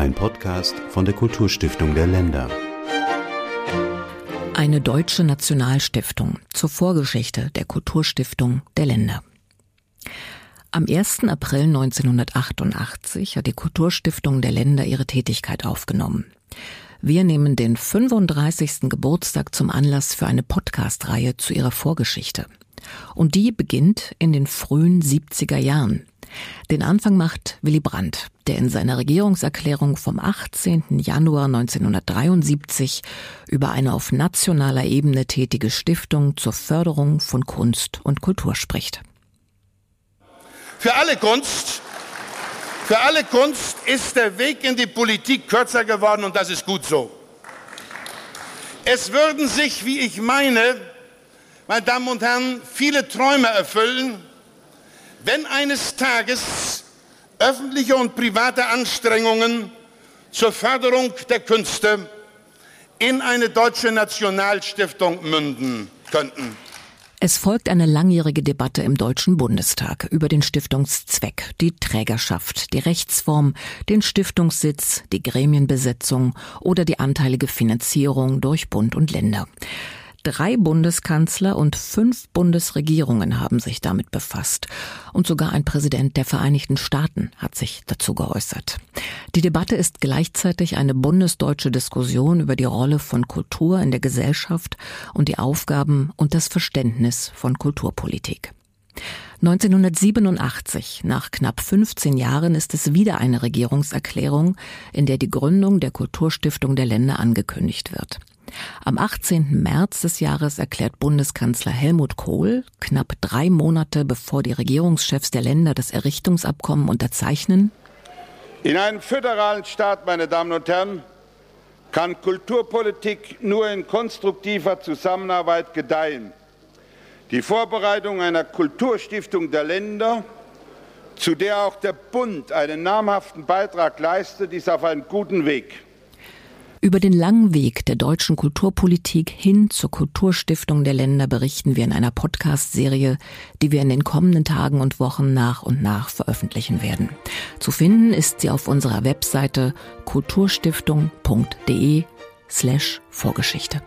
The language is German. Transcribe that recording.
Ein Podcast von der Kulturstiftung der Länder. Eine deutsche Nationalstiftung zur Vorgeschichte der Kulturstiftung der Länder. Am 1. April 1988 hat die Kulturstiftung der Länder ihre Tätigkeit aufgenommen. Wir nehmen den 35. Geburtstag zum Anlass für eine Podcast-Reihe zu ihrer Vorgeschichte. Und die beginnt in den frühen 70er Jahren. Den Anfang macht Willy Brandt, der in seiner Regierungserklärung vom 18. Januar 1973 über eine auf nationaler Ebene tätige Stiftung zur Förderung von Kunst und Kultur spricht. Für alle Kunst, für alle Kunst ist der Weg in die Politik kürzer geworden und das ist gut so. Es würden sich, wie ich meine, meine Damen und Herren, viele Träume erfüllen, wenn eines Tages öffentliche und private Anstrengungen zur Förderung der Künste in eine deutsche Nationalstiftung münden könnten. Es folgt eine langjährige Debatte im Deutschen Bundestag über den Stiftungszweck, die Trägerschaft, die Rechtsform, den Stiftungssitz, die Gremienbesetzung oder die anteilige Finanzierung durch Bund und Länder. Drei Bundeskanzler und fünf Bundesregierungen haben sich damit befasst. Und sogar ein Präsident der Vereinigten Staaten hat sich dazu geäußert. Die Debatte ist gleichzeitig eine bundesdeutsche Diskussion über die Rolle von Kultur in der Gesellschaft und die Aufgaben und das Verständnis von Kulturpolitik. 1987, nach knapp 15 Jahren, ist es wieder eine Regierungserklärung, in der die Gründung der Kulturstiftung der Länder angekündigt wird. Am 18. März des Jahres erklärt Bundeskanzler Helmut Kohl, knapp drei Monate bevor die Regierungschefs der Länder das Errichtungsabkommen unterzeichnen, in einem föderalen Staat, meine Damen und Herren, kann Kulturpolitik nur in konstruktiver Zusammenarbeit gedeihen. Die Vorbereitung einer Kulturstiftung der Länder, zu der auch der Bund einen namhaften Beitrag leistet, ist auf einem guten Weg. Über den langen Weg der deutschen Kulturpolitik hin zur Kulturstiftung der Länder berichten wir in einer Podcast-Serie, die wir in den kommenden Tagen und Wochen nach und nach veröffentlichen werden. Zu finden ist sie auf unserer Webseite kulturstiftung.de slash Vorgeschichte.